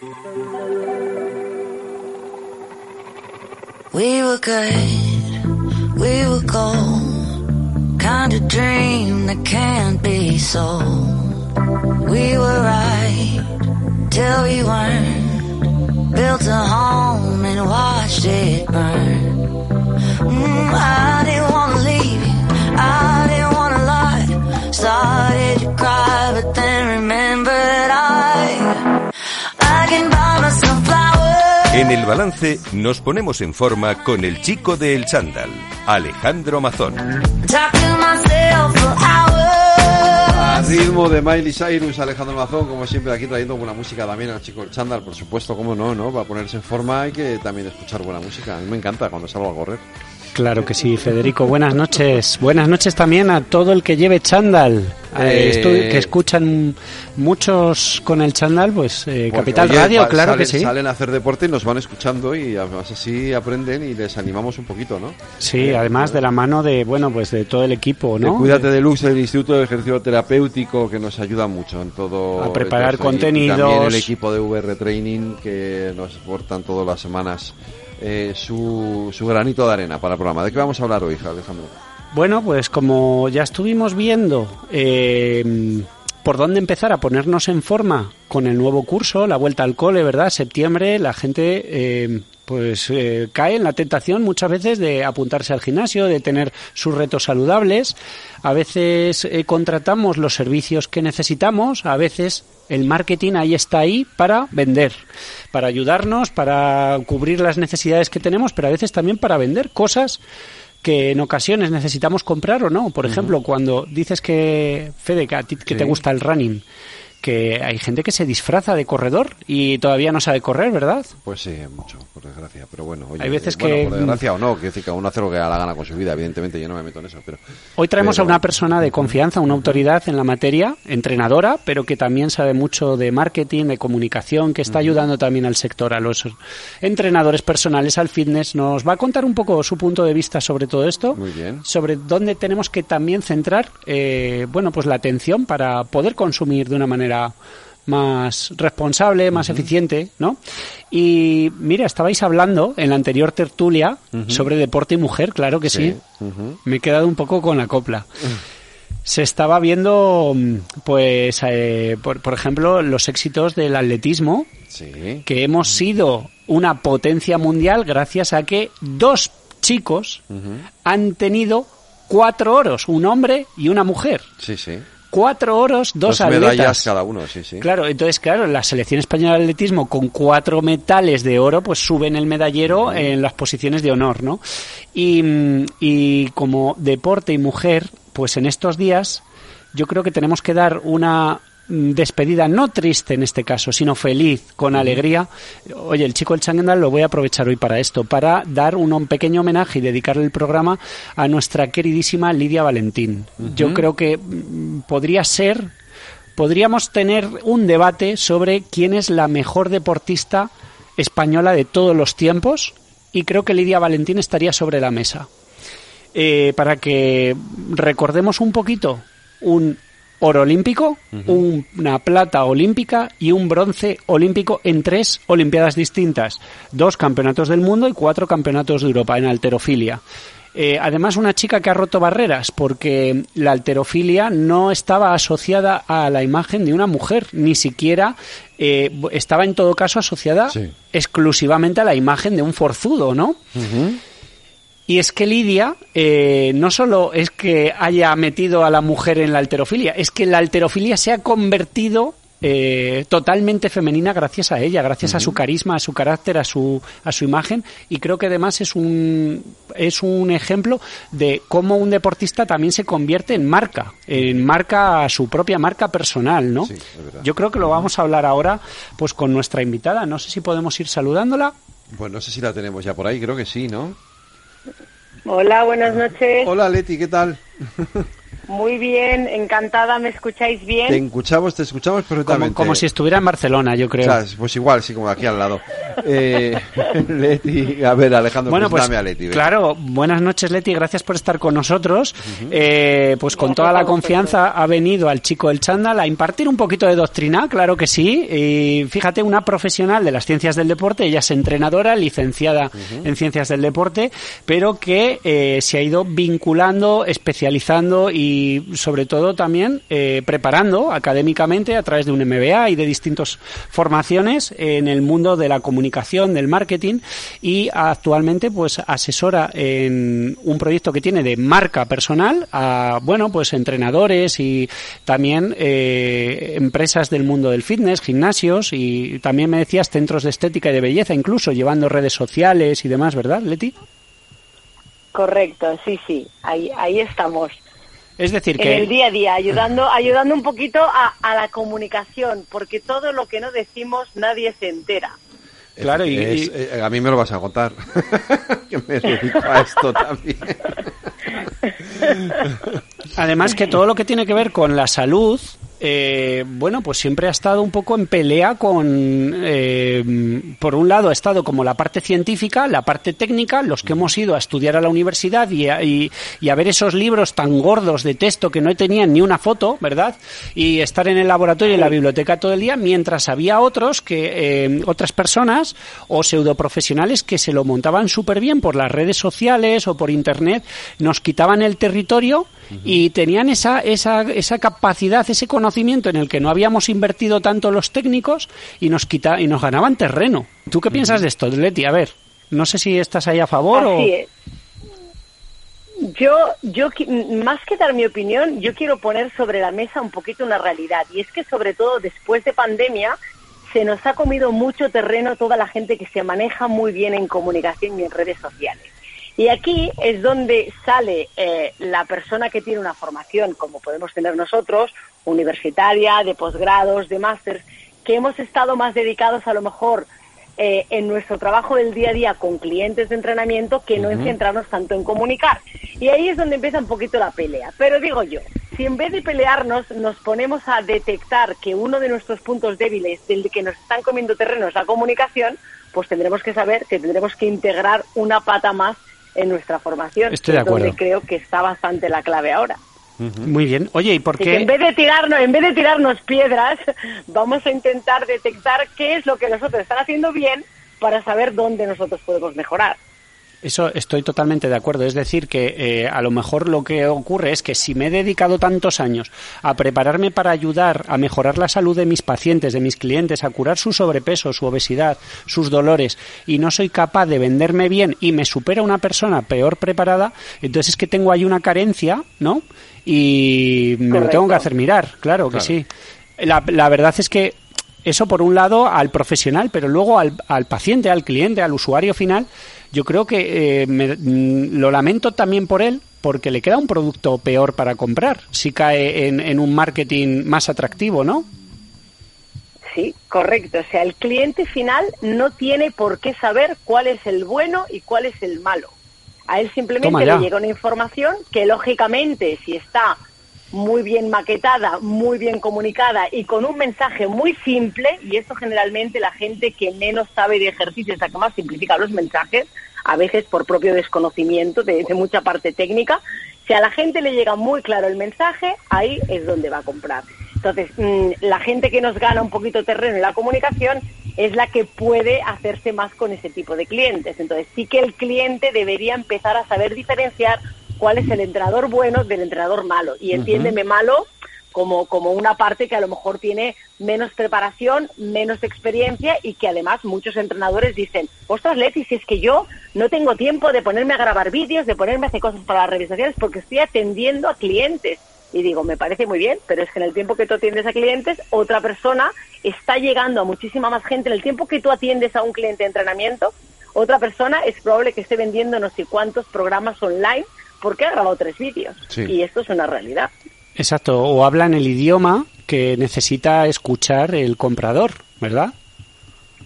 We were good, we were gold, kind of dream that can't be sold. We were right till we weren't, built a home and watched it burn. Mm, I didn't wanna leave you, I didn't wanna lie. Started to cry, but then remembered I, En el balance nos ponemos en forma con el chico de El Chándal, Alejandro Mazón. Talk to myself for hours. A ritmo de Miley Cyrus, Alejandro Mazón, como siempre aquí trayendo buena música también al chico del chándal, por supuesto, cómo no, ¿no? Para ponerse en forma hay que también escuchar buena música. A mí me encanta cuando salgo a correr. Claro que sí, Federico. Buenas noches. Buenas noches también a todo el que lleve chándal. Eh, Eh, estu- que escuchan muchos con el chándal, pues eh, Capital oye, Radio, va- claro salen, que sí. Salen a hacer deporte y nos van escuchando y además así aprenden y les animamos un poquito, ¿no? Sí, además de la mano de, bueno, pues de todo el equipo, De ¿no? Cuídate de Lux, el Instituto de Ejercicio Terapéutico, que nos ayuda mucho en todo. A preparar esto. Y- Y contenidos. también el equipo de VR Training, que nos aportan todas las semanas eh, su, su granito de arena para el programa. ¿De qué vamos a hablar hoy, Alejandro? Bueno, pues como ya estuvimos viendo eh, por dónde empezar a ponernos en forma con el nuevo curso, la vuelta al cole, ¿verdad? Septiembre, la gente eh, pues eh, cae en la tentación muchas veces de apuntarse al gimnasio, de tener sus retos saludables. A veces eh, contratamos los servicios que necesitamos, a veces el marketing ahí está ahí para vender, para ayudarnos, para cubrir las necesidades que tenemos, pero a veces también para vender cosas que en ocasiones necesitamos comprar o no. Por ejemplo, cuando dices que, Fede, que a ti que Sí. te gusta el running, que hay gente que se disfraza de corredor y todavía no sabe correr, ¿verdad? Pues sí, mucho, por desgracia. Pero bueno, oye, Hay veces bueno, que- por desgracia o no, que decir que uno hace lo que da la gana con su vida, evidentemente, yo no me meto en eso, pero. Hoy traemos pero- a una persona de confianza, una autoridad en la materia, entrenadora, pero que también sabe mucho de marketing, de comunicación, que está ayudando también al sector, a los entrenadores personales, al fitness. Nos va a contar un poco su punto de vista sobre todo esto, Muy bien. sobre dónde tenemos que también centrar, eh, bueno, pues la atención para poder consumir de una manera más responsable, más eficiente, ¿no? Y mira, estabais hablando en la anterior tertulia sobre deporte y mujer, claro que sí. Me he quedado un poco con la copla. Se estaba viendo, mm, pues, eh, por, por ejemplo, los éxitos del atletismo, Sí. que hemos sido una potencia mundial gracias a que dos chicos han tenido cuatro oros, un hombre y una mujer. Sí, sí. Cuatro oros, dos, Dos atletas. medallas cada uno, sí, sí. Claro, entonces, claro, la selección española de atletismo con cuatro metales de oro, pues suben el medallero en las posiciones de honor, ¿no? Y, mm, y como deporte y mujer, pues en estos días yo creo que tenemos que dar una despedida, no triste en este caso, sino feliz, con alegría. Oye, el chico del Changendal lo voy a aprovechar hoy para esto, para dar un, un pequeño homenaje y dedicarle el programa a nuestra queridísima Lidia Valentín. Yo creo que mm, podría ser podríamos tener un debate sobre quién es la mejor deportista española de todos los tiempos y creo que Lidia Valentín estaría sobre la mesa. Eh, para que recordemos un poquito un oro olímpico, un- una plata olímpica y un bronce olímpico en tres Olimpiadas distintas, dos campeonatos del mundo y cuatro campeonatos de Europa en alterofilia. Eh, además, una chica que ha roto barreras, porque la alterofilia no estaba asociada a la imagen de una mujer, ni siquiera eh, estaba en todo caso asociada Sí. exclusivamente a la imagen de un forzudo, ¿no? Y es que Lidia eh, no solo es que haya metido a la mujer en la alterofilia, es que la alterofilia se ha convertido eh, totalmente femenina gracias a ella, gracias a su carisma, a su carácter, a su, a su imagen. Y creo que además es un, es un ejemplo de cómo un deportista también se convierte en marca, en marca, su propia marca personal, ¿no? Sí. Yo creo que lo vamos a hablar ahora pues con nuestra invitada. No sé si podemos ir saludándola. Pues no sé si la tenemos ya por ahí, creo que sí, ¿no? Hola, buenas noches. Hola Leti, ¿qué tal? Muy bien, encantada. ¿Me escucháis Te bien? escuchamos, te escuchamos Como, perfectamente. como si estuviera en Barcelona, yo creo. O sea, pues igual, sí, como aquí al lado. Eh, Leti, a ver, Alejandro, Bueno, pues a Leti. claro, buenas noches Leti, gracias por estar con nosotros. Eh, pues con toda la confianza ha venido al chico del chándal a impartir un poquito de doctrina, claro que sí. Y fíjate, una profesional de las ciencias del deporte, ella es entrenadora, licenciada en ciencias del deporte, pero que eh, se ha ido vinculando, especializando y sobre todo también eh, preparando académicamente a través de un MBA y de distintas formaciones en el mundo de la comunicación, del marketing y actualmente pues asesora en un proyecto que tiene de marca personal a bueno pues entrenadores y también eh, empresas del mundo del fitness, gimnasios y también me decías centros de estética y de belleza, incluso llevando redes sociales y demás, ¿verdad, Leti? Correcto, sí, sí, ahí, ahí estamos. Es decir, En que el día a día, ayudando, ayudando un poquito a, a la comunicación, porque todo lo que no decimos nadie se entera. Claro, y- Es- y- eh, a mí me lo vas a contar. que me dedico a esto también. Además que todo lo que tiene que ver con la salud, eh, bueno, pues siempre ha estado un poco en pelea con, eh, por un lado ha estado como la parte científica, la parte técnica, los que hemos ido a estudiar a la universidad y a, ver esos libros tan gordos de texto que no tenían ni una foto, ¿verdad? Y estar en el laboratorio y en la biblioteca todo el día, mientras había otros que, eh, otras personas o pseudoprofesionales que se lo montaban súper bien por las redes sociales o por internet, nos quitaban el territorio y tenían esa, esa, esa capacidad, ese conocimiento en el que no habíamos invertido tanto los técnicos y nos quita, y nos ganaban terreno. ¿Tú qué piensas de esto, Leti? A ver, no sé si estás ahí a favor o... Así es. Yo, yo, más que dar mi opinión, yo quiero poner sobre la mesa un poquito una realidad. Y es que sobre todo después de pandemia se nos ha comido mucho terreno toda la gente que se maneja muy bien en comunicación y en redes sociales. Y aquí es donde sale eh, la persona que tiene una formación, como podemos tener nosotros, universitaria, de posgrados, de másters, que hemos estado más dedicados a lo mejor eh, en nuestro trabajo del día a día con clientes de entrenamiento que no en centrarnos tanto en comunicar. Y ahí es donde empieza un poquito la pelea. Pero digo yo, si en vez de pelearnos nos ponemos a detectar que uno de nuestros puntos débiles del que nos están comiendo terreno es la comunicación, pues tendremos que saber que tendremos que integrar una pata más en nuestra formación. Estoy de donde acuerdo. creo que está bastante la clave ahora. Muy bien. Oye, ¿y por que en qué? vez de tirarnos, en vez de tirarnos piedras, vamos a intentar detectar qué es lo que nosotros están haciendo bien para saber dónde nosotros podemos mejorar. Eso estoy totalmente de acuerdo. Es decir, que eh, a lo mejor lo que ocurre es que si me he dedicado tantos años a prepararme para ayudar a mejorar la salud de mis pacientes, de mis clientes, a curar su sobrepeso, su obesidad, sus dolores, y no soy capaz de venderme bien y me supera una persona peor preparada, entonces es que tengo ahí una carencia, ¿no? Y me lo tengo que hacer mirar, claro que Claro. sí. La, la verdad es que eso por un lado al profesional, pero luego al, al paciente, al cliente, al usuario final, yo creo que eh, me- mm, lo lamento también por él, porque le queda un producto peor para comprar si cae en, en un marketing más atractivo, ¿no? Sí, correcto. O sea, el cliente final no tiene por qué saber cuál es el bueno y cuál es el malo. A él simplemente le llega una información que lógicamente si está muy bien maquetada, muy bien comunicada y con un mensaje muy simple, y eso generalmente la gente que menos sabe de ejercicios, la que más simplifica los mensajes, a veces por propio desconocimiento de, de mucha parte técnica, si a la gente le llega muy claro el mensaje, ahí es donde va a comprar. Entonces, mm, la gente que nos gana un poquito terreno en la comunicación es la que puede hacerse más con ese tipo de clientes. Entonces, sí que el cliente debería empezar a saber diferenciar cuál es el entrenador bueno del entrenador malo. Y entiéndeme malo como, como una parte que a lo mejor tiene menos preparación, menos experiencia y que además muchos entrenadores dicen, ostras Leti, si es que yo no tengo tiempo de ponerme a grabar vídeos, de ponerme a hacer cosas para las redes sociales porque estoy atendiendo a clientes. Y digo, me parece muy bien, pero es que en el tiempo que tú atiendes a clientes, otra persona está llegando a muchísima más gente. En el tiempo que tú atiendes a un cliente de entrenamiento, otra persona es probable que esté vendiendo no sé cuántos programas online porque ha grabado tres vídeos. Sí. Y esto es una realidad. Exacto, o hablan el idioma que necesita escuchar el comprador, ¿verdad?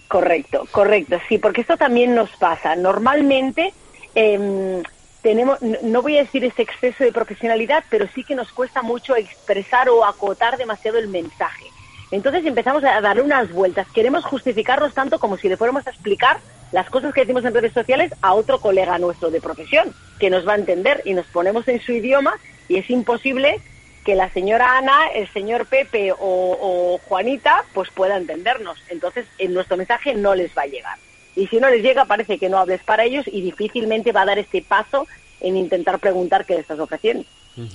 Correcto, correcto, sí, porque esto también nos pasa. Normalmente em, tenemos, no- voy a decir ese exceso de profesionalidad, pero sí que nos cuesta mucho expresar o acotar demasiado el mensaje. Entonces empezamos a darle unas vueltas. Queremos justificarnos tanto como si le fuéramos a explicar las cosas que decimos en redes sociales a otro colega nuestro de profesión, que nos va a entender y nos ponemos en su idioma y es imposible que la señora Ana, el señor Pepe o, o Juanita pues pueda entendernos. Entonces en nuestro mensaje no les va a llegar. Y si no les llega parece que no hables para ellos y difícilmente va a dar este paso en intentar preguntar qué le estás ofreciendo.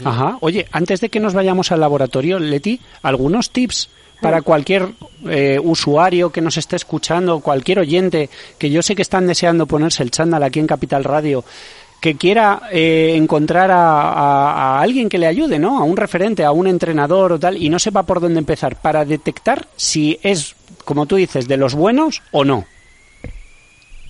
Ajá. Oye, antes de que nos vayamos al laboratorio, Leti, algunos tips para cualquier eh, usuario que nos esté escuchando, cualquier oyente, que yo sé que están deseando ponerse el chándal aquí en Capital Radio, que quiera eh, encontrar a, a- a alguien que le ayude, ¿no? A un referente, a un entrenador o tal, y no sepa por dónde empezar, para detectar si es, como tú dices, de los buenos o no.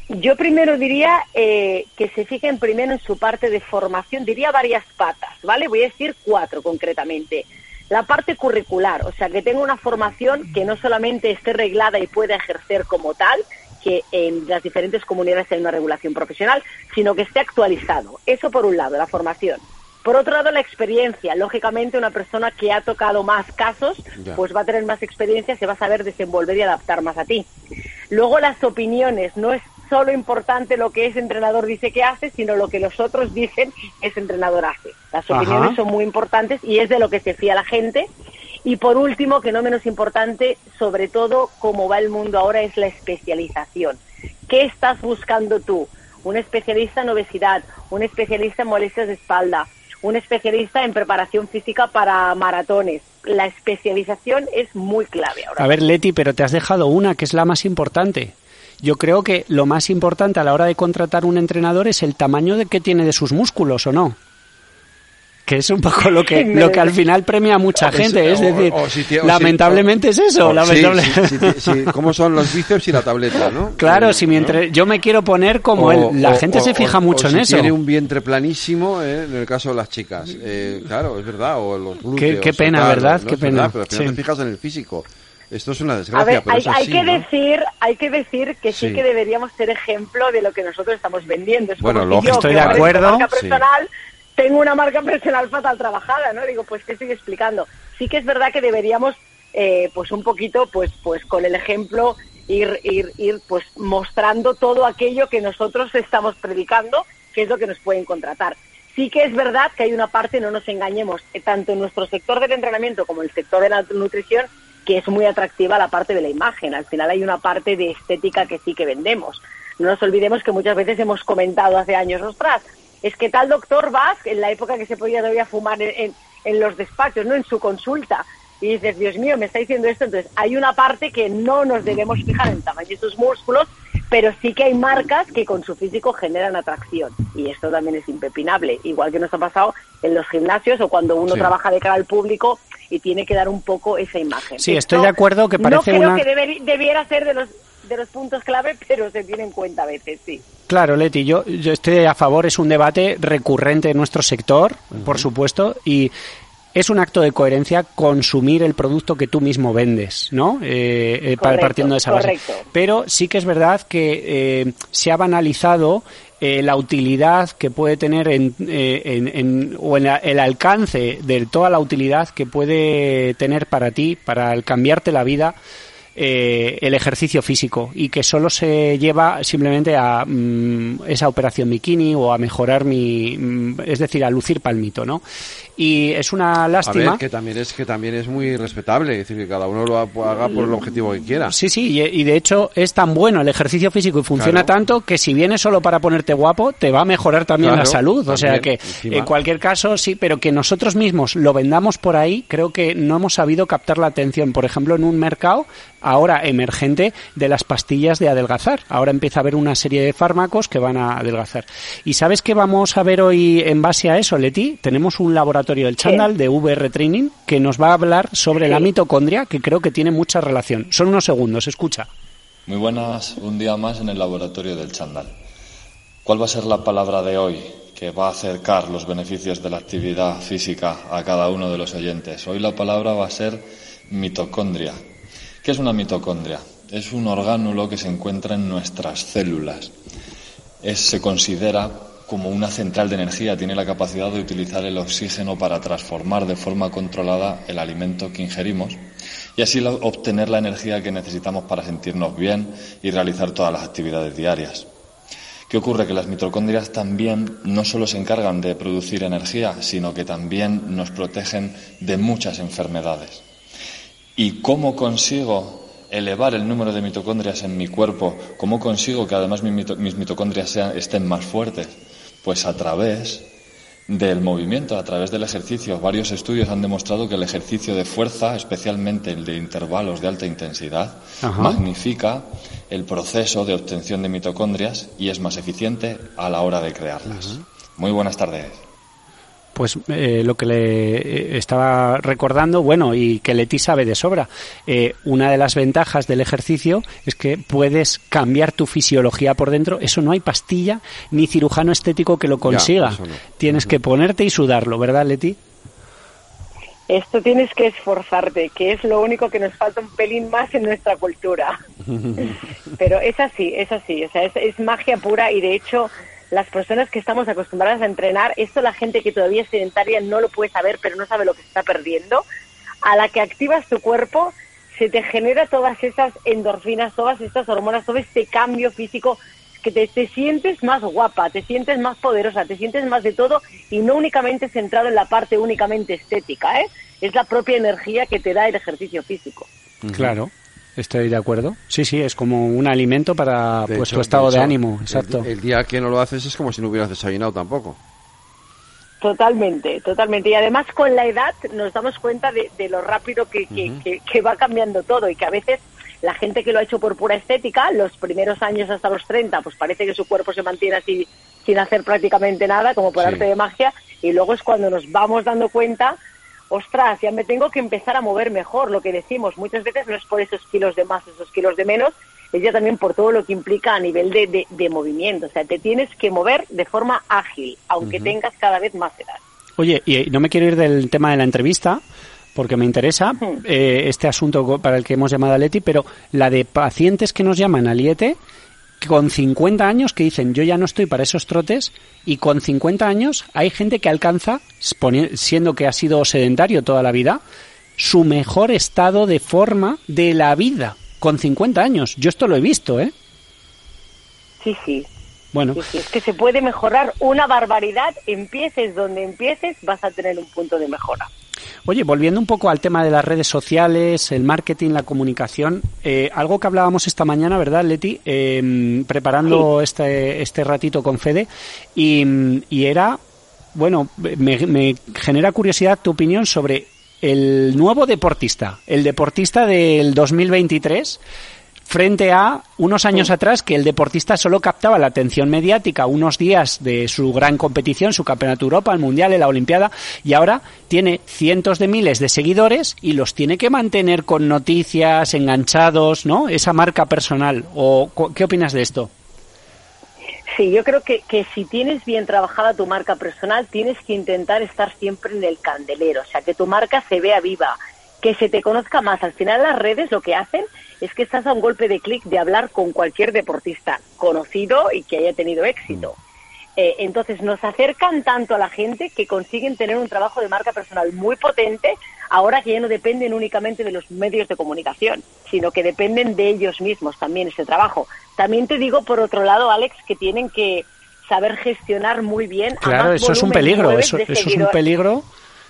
Yo primero diría eh, que se fijen primero en su parte de formación, diría varias patas, ¿vale? Voy a decir cuatro concretamente. La parte curricular, o sea, que tenga una formación que no solamente esté reglada y pueda ejercer como tal, que en las diferentes comunidades hay una regulación profesional, sino que esté actualizado. Eso por un lado, la formación. Por otro lado, la experiencia. Lógicamente, una persona que ha tocado más casos, Ya. pues va a tener más experiencia, se va a saber desenvolver y adaptar más a ti. Luego, las opiniones. No es solo importante lo que ese entrenador dice que hace, sino lo que los otros dicen ese entrenador hace. Las Ajá. opiniones son muy importantes y es de lo que se fía la gente. Y por último, que no menos importante, sobre todo como va el mundo ahora, es la especialización. ¿Qué estás buscando tú? Un especialista en obesidad, un especialista en molestias de espalda, un especialista en preparación física para maratones. La especialización es muy clave ahora. A ver, Leti, pero te has dejado una que es la más importante. Yo creo que lo más importante a la hora de contratar un entrenador es el tamaño de que tiene de sus músculos, ¿o no? Que es un poco lo que, lo que al final premia a mucha gente. Es decir, o si tie- o si- lamentablemente es eso. lamentable- sí, ¿Cómo son los bíceps y la tableta, no? Claro, Eh, si mi ¿no? entre- yo me quiero poner como O- él, la o- gente o- se fija o- mucho o en si eso. Tiene un vientre planísimo, eh, en el caso de las chicas. Eh, claro, es verdad. O los glúteos. qué o pena, ¿verdad? ¿no? Qué verdad, pena. pero al final Sí. te fijas en el físico. Esto es una A desgracia, ver, pero hay, es así, hay que ¿no? decir, hay que decir que sí. Sí. que deberíamos ser ejemplo de lo que nosotros estamos vendiendo. Es Bueno, como si lógico. yo, Estoy que de acuerdo. marca Sí. personal, tengo una marca personal fatal trabajada, ¿no? Digo, pues, ¿qué estoy explicando? Sí que es verdad que deberíamos, eh, pues, un poquito, pues, pues, con el ejemplo, ir, ir, ir, pues, mostrando todo aquello que nosotros estamos predicando, que es lo que nos pueden contratar. Sí que es verdad que hay una parte, no nos engañemos, eh, tanto en nuestro sector del entrenamiento como en el sector de la nutrición, que es muy atractiva la parte de la imagen. Al final hay una parte de estética que sí que vendemos. No nos olvidemos que muchas veces hemos comentado hace años, ostras, es que tal doctor vas, en la época que se podía todavía fumar en, en- en los despachos, no en su consulta, y dices, Dios mío, me está diciendo esto. Entonces, hay una parte que no nos debemos fijar en el tamaño de sus músculos, pero sí que hay marcas que con su físico generan atracción. Y esto también es impepinable, igual que nos ha pasado en los gimnasios o cuando uno Sí. trabaja de cara al público y tiene que dar un poco esa imagen. Sí, Esto estoy de acuerdo que No parece creo una- que deber- debiera ser de los, de los puntos clave, pero se tiene en cuenta a veces, sí. Claro, Leti, yo, yo estoy a favor, es un debate recurrente en nuestro sector, por supuesto, y es un acto de coherencia consumir el producto que tú mismo vendes, ¿no? Eh, eh, Correcto, partiendo de esa base. correcto. Pero sí que es verdad que eh, se ha banalizado eh, la utilidad que puede tener en, eh, en- en- o en la- el alcance de toda la utilidad que puede tener para ti, para cambiarte la vida, eh, el ejercicio físico y que solo se lleva simplemente a mm, esa operación bikini o a mejorar mi, mm, es decir, a lucir palmito, ¿no? Y es una A lástima. ver, que también es que también es muy respetable, es decir, que cada uno lo ha- haga por el objetivo que quiera. Sí, sí, y, y de hecho es tan bueno el ejercicio físico y funciona Claro. tanto que si vienes solo para ponerte guapo, te va a mejorar también Claro, la salud. o sea que encima. en cualquier caso, sí, pero que nosotros mismos lo vendamos por ahí, creo que no hemos sabido captar la atención. Por ejemplo, en un mercado ahora emergente de las pastillas de adelgazar. Ahora empieza a haber una serie de fármacos que van a adelgazar. ¿Y sabes qué vamos a ver hoy en base a eso, Leti? Tenemos un laboratorio del Chandal de VR Training que nos va a hablar sobre la mitocondria, que creo que tiene mucha relación. Son unos segundos, escucha. Muy buenas, un día más en el laboratorio del Chandal. ¿Cuál va a ser la palabra de hoy que va a acercar los beneficios de la actividad física a cada uno de los oyentes? Hoy la palabra va a ser mitocondria. ¿Qué es una mitocondria? Es un orgánulo que se encuentra en nuestras células. Es- se considera como una central de energía, tiene la capacidad de utilizar el oxígeno para transformar de forma controlada el alimento que ingerimos y así obtener la energía que necesitamos para sentirnos bien y realizar todas las actividades diarias. ¿Qué ocurre? Que las mitocondrias también no solo se encargan de producir energía, sino que también nos protegen de muchas enfermedades. ¿Y cómo consigo elevar el número de mitocondrias en mi cuerpo? ¿Cómo consigo que además mis mitocondrias estén más fuertes? Pues a través del movimiento, a través del ejercicio. Varios estudios han demostrado que el ejercicio de fuerza, especialmente el de intervalos de alta intensidad, magnifica el proceso de obtención de mitocondrias y es más eficiente a la hora de crearlas. Muy buenas tardes pues eh, lo que le eh, estaba recordando, bueno, y que Leti sabe de sobra, eh, una de las ventajas del ejercicio es que puedes cambiar tu fisiología por dentro. Eso no hay pastilla ni cirujano estético que lo consiga. Tienes que ponerte y sudarlo, ¿verdad, Leti? Esto tienes que esforzarte, que es lo único que nos falta un pelín más en nuestra cultura. Pero es así, es así, o sea, es magia pura y de hecho las personas que estamos acostumbradas a entrenar, esto la gente que todavía es sedentaria no lo puede saber, pero no sabe lo que está perdiendo. A la que activas tu cuerpo, se te genera todas esas endorfinas, todas estas hormonas, todo este cambio físico que te, te, sientes más guapa, te sientes más poderosa, te sientes más de todo y no únicamente centrado en la parte únicamente estética, ¿eh? Es la propia energía que te da el ejercicio físico. Claro. Estoy de acuerdo. Sí, sí, es como un alimento para pues, tu estado de, ánimo. Exacto. El, día que no lo haces es como si no hubieras desayunado tampoco. Totalmente, totalmente. Y además con la edad nos damos cuenta de, lo rápido que, que, va cambiando todo y que a veces la gente que lo ha hecho por pura estética, los primeros años hasta los 30, pues parece que su cuerpo se mantiene así sin hacer prácticamente nada, como por arte de magia, y luego es cuando nos vamos dando cuenta ostras, ya me tengo que empezar a mover mejor, lo que decimos, muchas veces no es por esos kilos de más, esos kilos de menos, es ya también por todo lo que implica a nivel de, de, movimiento, o sea, te tienes que mover de forma ágil, aunque tengas cada vez más edad. Oye, y no me quiero ir del tema de la entrevista, porque me interesa eh, este asunto para el que hemos llamado a Leti, pero la de pacientes que nos llaman al IET con 50 años que dicen yo ya no estoy para esos trotes y con 50 años hay gente que alcanza, siendo que ha sido sedentario toda la vida, su mejor estado de forma de la vida con 50 años. Yo esto lo he visto, ¿eh? Sí, sí. Bueno. es que se puede mejorar una barbaridad. Empieces donde empieces, vas a tener un punto de mejora. Oye, volviendo un poco al tema de las redes sociales, el marketing, la comunicación, eh, algo que hablábamos esta mañana, ¿verdad, Leti? Em, preparando este, este ratito con Fede, y, era, bueno, me, me genera curiosidad tu opinión sobre el nuevo deportista, el deportista del 2023 frente a unos años atrás que el deportista solo captaba la atención mediática unos días de su gran competición, su Campeonato Europa, el Mundial, la Olimpiada, y ahora tiene cientos de miles de seguidores y los tiene que mantener con noticias, enganchados, ¿no? Esa marca personal. ¿O qué opinas de esto? Sí, yo creo que, que si tienes bien trabajada tu marca personal, tienes que intentar estar siempre en el candelero, o sea, que tu marca se vea viva, que se te conozca más. Al final las redes lo que hacen es que estás a un golpe de clic de hablar con cualquier deportista conocido y que haya tenido éxito. Mm. Eh, entonces nos acercan tanto a la gente que consiguen tener un trabajo de marca personal muy potente ahora que ya no dependen únicamente de los medios de comunicación, sino que dependen de ellos mismos también ese trabajo. También te digo, por otro lado, Alex, que tienen que saber gestionar muy bien. Claro, eso es un peligro, eso, eso es un peligro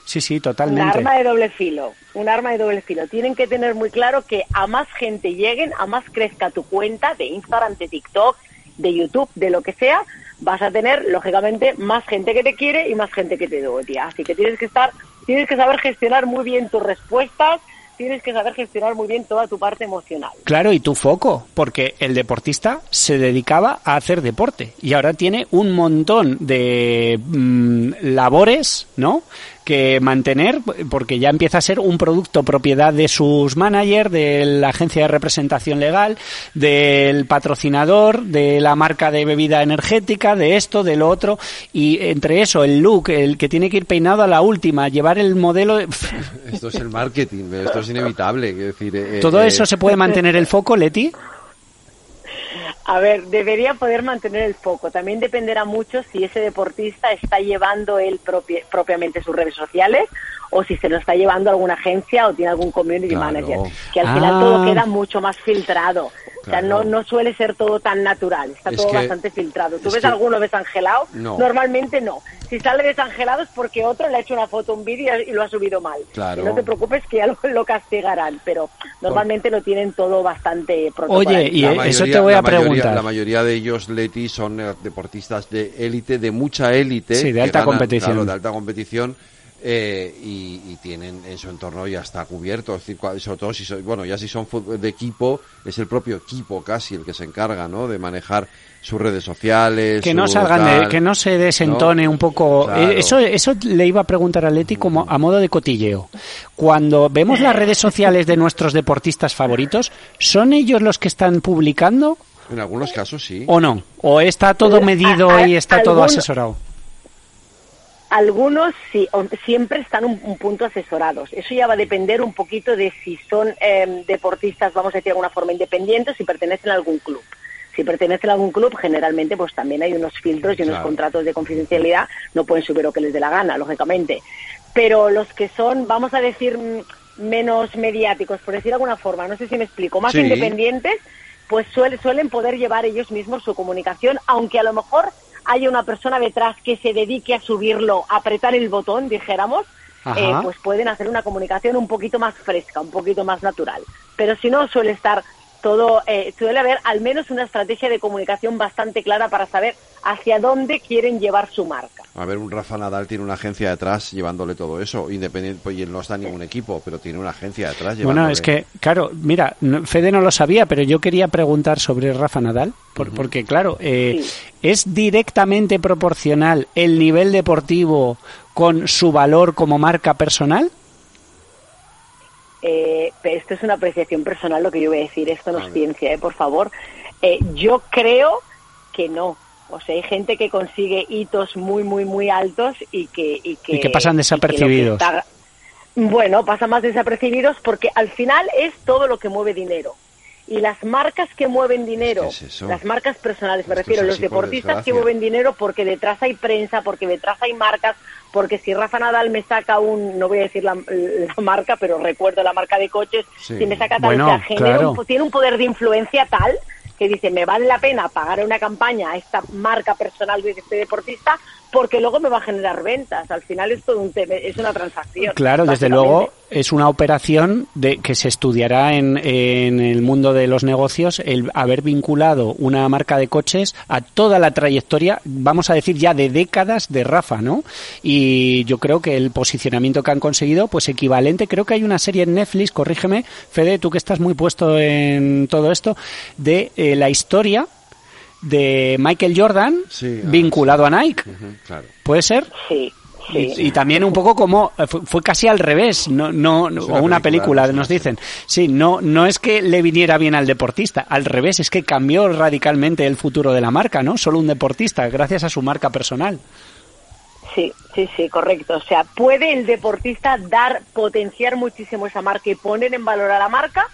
Sí, sí, totalmente. Un arma de doble filo, un arma de doble filo. Tienen que tener muy claro que a más gente lleguen, a más crezca tu cuenta de Instagram, de TikTok, de YouTube, de lo que sea, vas a tener, lógicamente, más gente que te quiere y más gente que te odia. Así que tienes que estar, tienes que saber gestionar muy bien tus respuestas, tienes que saber gestionar muy bien toda tu parte emocional. Claro, y tu foco, porque el deportista se dedicaba a hacer deporte y ahora tiene un montón de mm, labores, ¿no? Que mantener porque ya empieza a ser un producto propiedad de sus managers, de la agencia de representación legal, del patrocinador, de la marca de bebida energética, de esto, de lo otro y entre eso el look, el que tiene que ir peinado a la última, llevar el modelo. Esto es el marketing, esto es inevitable. Decir, eh, ¿Todo eh, eso se puede mantener el foco, Leti? A ver, debería poder mantener el foco. También dependerá mucho si ese deportista está llevando él propi- propiamente sus redes sociales o si se lo está llevando alguna agencia o tiene algún community Claro. manager. Que al final Ah. todo queda mucho más filtrado. O sea, no, no suele ser todo tan natural, está Es todo que- bastante filtrado. ¿Tú es ves que- alguno desangelado? No. Normalmente no. Si sale desangelado es porque otro le ha hecho una foto, un vídeo y lo ha subido mal. Claro. Y no te preocupes que ya lo, lo castigarán, pero normalmente lo tienen todo bastante protocolado. Oye, y La eh, eso te voy la a preguntar. la mayoría de ellos, Leti, son eh, deportistas de élite, de mucha élite. Sí, de alta competición. claro, de alta competición. Eh, y, y tienen en su entorno ya está cubierto, es decir, sobre todo si son, bueno, ya si son de equipo, es el propio equipo casi el que se encarga, ¿no? De manejar sus redes sociales. que no salgan de, que no se desentone ¿no? un poco Claro. Eh, eso eso le iba a preguntar a Leti como a modo de cotilleo cuando vemos las redes sociales de nuestros deportistas favoritos son ellos los que están publicando En algunos casos sí. o no o está todo medido a- a- y está todo asesorado Algunos sí, siempre están un, un punto asesorados. Eso ya va a depender un poquito de si son eh, deportistas, vamos a decir de alguna forma, independientes, si pertenecen a algún club. Si pertenecen a algún club, generalmente pues también hay unos filtros y unos Claro. contratos de confidencialidad. No pueden subir lo que les dé la gana, lógicamente. Pero los que son, vamos a decir, menos mediáticos, por decir de alguna forma, no sé si me explico, más Sí. independientes, pues suele- suelen poder llevar ellos mismos su comunicación, aunque a lo mejor haya una persona detrás que se dedique a subirlo, a apretar el botón, dijéramos, eh, pues pueden hacer una comunicación un poquito más fresca, un poquito más natural. Pero si no, suele estar todo, eh, suele haber al menos una estrategia de comunicación bastante clara para saber hacia dónde quieren llevar su marca. A ver, un Rafa Nadal tiene una agencia detrás llevándole todo eso, independiente, pues y él no está en ningún equipo, pero tiene una agencia detrás llevándole. Bueno, es que, claro, mira, Fede no lo sabía, pero yo quería preguntar sobre Rafa Nadal, por- porque, claro, eh, Sí. ¿es directamente proporcional el nivel deportivo con su valor como marca personal? Eh, pero esto es una apreciación personal lo que yo voy a decir, esto no es ciencia, eh, por favor. Eh, yo creo que no. O sea, hay gente que consigue hitos muy, muy, muy altos y que... Y que, Y que pasan que que desapercibidos. está- bueno, pasan más desapercibidos porque al final es todo lo que mueve dinero. Y las marcas que mueven dinero, las marcas personales, me Esto es refiero, los deportistas que mueven dinero porque detrás hay prensa, porque detrás hay marcas, porque si Rafa Nadal me saca un, no voy a decir la, la marca, pero recuerdo la marca de coches, Sí. si me saca tal, Bueno, o sea, genera claro. un- tiene un poder de influencia tal que dice, me vale la pena pagar una campaña a esta marca personal de este deportista porque luego me va a generar ventas. Al final es todo un tema, es una transacción. Claro, desde luego es una operación de que se estudiará en, en el mundo de los negocios el haber vinculado una marca de coches a toda la trayectoria, vamos a decir ya de décadas de Rafa, ¿no? Y yo creo que el posicionamiento que han conseguido, pues equivalente, creo que hay una serie en Netflix, corrígeme, Fede, tú que estás muy puesto en todo esto, de eh, la historia de Michael Jordan Sí, ah, vinculado a Nike. Claro. ¿Puede ser? Sí, sí. Y, y también un poco como eh, fue, fue casi al revés, no, no, no- Es o una una película, película, nos dicen. Sí, no, no es que le viniera bien al deportista, al revés, es que cambió radicalmente el futuro de la marca, ¿no? Solo un deportista, gracias a su marca personal. Sí, sí, sí, correcto. O sea, puede el deportista dar, potenciar muchísimo esa marca y poner en valor a la marca,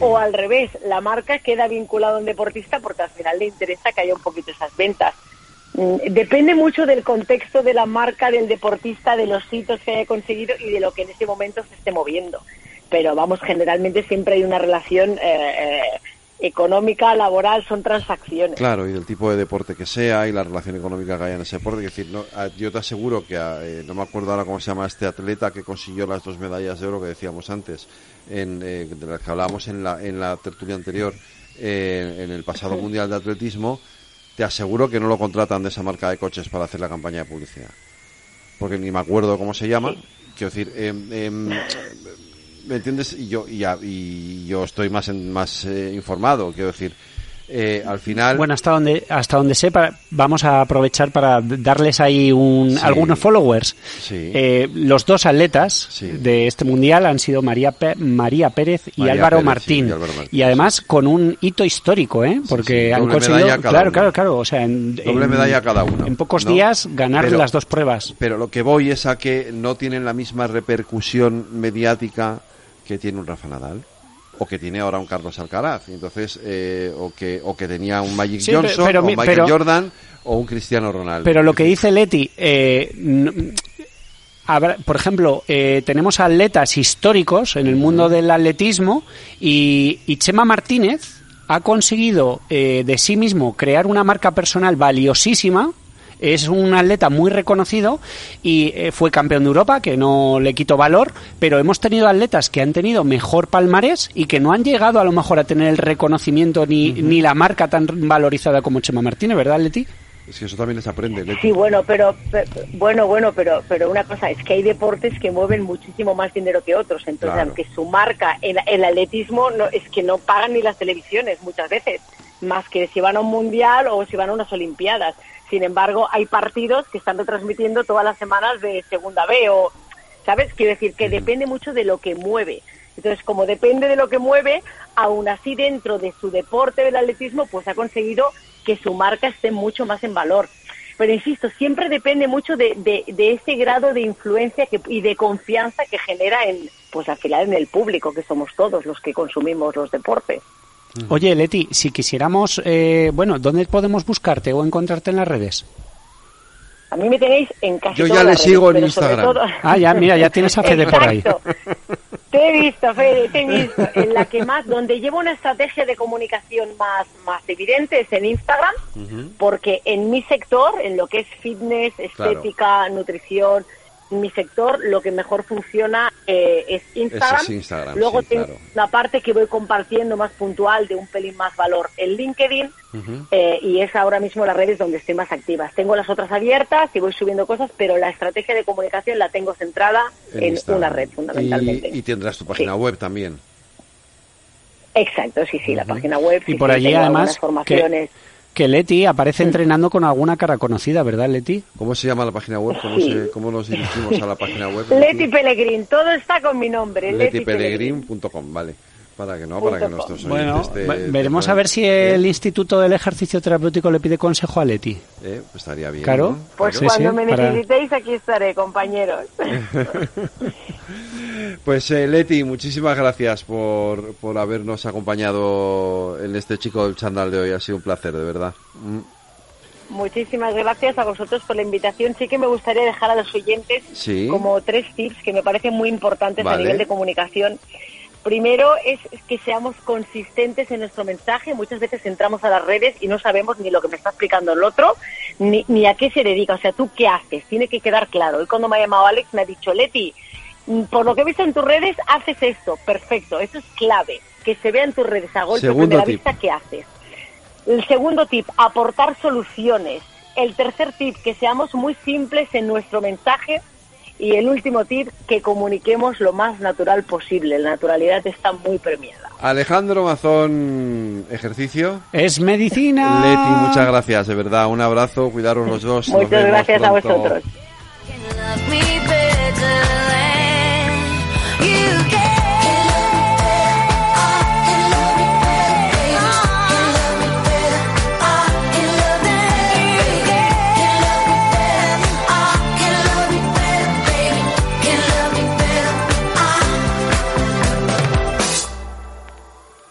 O al revés, la marca queda vinculada a un deportista porque al final le interesa que haya un poquito esas ventas. Mm, Depende mucho del contexto de la marca, del deportista, de los hitos que haya conseguido y de lo que en ese momento se esté moviendo. Pero vamos, generalmente siempre hay una relación eh, eh, económica, laboral, son transacciones. Claro, y del tipo de deporte que sea y la relación económica que haya en ese deporte. Es decir, no, yo te aseguro que, eh, no me acuerdo ahora cómo se llama este atleta que consiguió las dos medallas de oro que decíamos antes, en, eh, de las que hablábamos en la, en la tertulia anterior, eh, en el pasado Mundial de Atletismo, te aseguro que no lo contratan de esa marca de coches para hacer la campaña de publicidad. Porque ni me acuerdo cómo se llama. Quiero decir, em, em, ¿me entiendes? Y yo, y, a- y yo estoy más, en- más eh, informado, quiero decir. eh, al final. Bueno, hasta donde hasta donde sepa, vamos a aprovechar para darles ahí un, Sí. algunos followers. Sí. Eh, los dos atletas Sí. de este mundial han sido María, Pe- María Pérez y María Álvaro Pérez, Martín. y Álvaro Martín, Y además con un hito histórico, ¿eh? Porque han doble conseguido. Claro, uno. claro, claro. O sea, en, Doble en- medalla cada uno, En pocos ¿no? días ganar Pero- las dos pruebas. Pero lo que voy es a que no tienen la misma repercusión mediática que tiene un Rafa Nadal. o que tiene ahora un Carlos Alcaraz. Entonces, eh, o, que, o que tenía un Magic Sí, Johnson, pero- o Michael pero- Jordan, o un Cristiano Ronaldo. Pero lo que dice Leti, eh, habrá- por ejemplo, eh, tenemos atletas históricos en el mundo del atletismo y, y Chema Martínez ha conseguido eh, de sí mismo crear una marca personal valiosísima. Es un atleta muy reconocido y eh, fue campeón de Europa, que no le quito valor, pero hemos tenido atletas que han tenido mejor palmarés y que no han llegado a lo mejor a tener el reconocimiento ni, ni la marca tan valorizada como Chema Martínez, ¿verdad, Leti? Es que eso también les aprende. Leti. Sí, bueno, pero, pe- bueno, bueno, pero, pero una cosa es que hay deportes que mueven muchísimo más dinero que otros. Entonces, Claro. aunque su marca, el, el atletismo, no, es que no pagan ni las televisiones muchas veces, más que si van a un mundial o si van a unas olimpiadas. Sin embargo, hay partidos que están retransmitiendo todas las semanas de segunda B o, ¿sabes? Quiero decir que depende mucho de lo que mueve. Entonces, como depende de lo que mueve, aún así dentro de su deporte del atletismo, pues ha conseguido que su marca esté mucho más en valor. Pero insisto, siempre depende mucho de, de, de ese grado de influencia que, y de confianza que genera en, pues al final en el público, que somos todos los que consumimos los deportes. Oye, Leti, si quisiéramos, eh, bueno, ¿dónde podemos buscarte o encontrarte en las redes? A mí me tenéis en casi Yo ya le sigo redes, en Instagram. todo- Ah, ya, mira, ya tienes a Fede por ahí. Te he visto, Fede, te he visto. En la que más, donde llevo una estrategia de comunicación más, más evidente es en Instagram, porque en mi sector, en lo que es fitness, estética, nutrición, mi sector lo que mejor funciona eh, es Instagram. Ese es Instagram, Luego sí, tengo claro. una parte que voy compartiendo más puntual de un pelín más valor en LinkedIn eh, y es ahora mismo las redes donde estoy más activa. Tengo las otras abiertas y voy subiendo cosas, pero la estrategia de comunicación la tengo centrada en, una red fundamentalmente. Y, y tendrás tu página Sí. web también. Exacto, sí, sí, la página web. Y sí, por allí además formaciones. que, que Leti aparece entrenando con alguna cara conocida, ¿verdad, Leti? ¿Cómo se llama la página web? ¿Cómo, Sí. se- cómo nos dirigimos a la página web? Leti Pellegrin, todo está con mi nombre. Leti Pellegrin. Letipellegrin.com, vale. Para que no, para que nuestros. Bueno, veremos a ver si el Instituto del Ejercicio Terapéutico le pide consejo a Leti. Eh, pues estaría bien. Claro. ¿no? Pues cuando sí, me para- necesitéis aquí estaré, compañeros. Pues eh, Leti, muchísimas gracias por, por habernos acompañado en este chico del chandal de hoy. Ha sido un placer, de verdad. Mm, Muchísimas gracias a vosotros por la invitación. Sí que me gustaría dejar a los oyentes Sí. como tres tips que me parecen muy importantes a nivel de comunicación. Primero es que seamos consistentes en nuestro mensaje. Muchas veces entramos a las redes y no sabemos ni lo que me está explicando el otro, ni, ni a qué se dedica. O sea, tú qué haces. Tiene que quedar claro. Hoy cuando me ha llamado Alex me ha dicho, Leti, mm, por lo que he visto en tus redes, haces esto. Perfecto. Eso es clave. Que se vea en tus redes a golpe de tip. vista qué haces. El segundo tip, aportar soluciones. El tercer tip, que seamos muy simples en nuestro mensaje. Y el último tip, que comuniquemos lo más natural posible. La naturalidad está muy premiada. Alejandro Mazón, ejercicio. Es medicina. Leti, muchas gracias, de verdad. Un abrazo, cuidaros los dos. Muchas gracias a pronto. vosotros.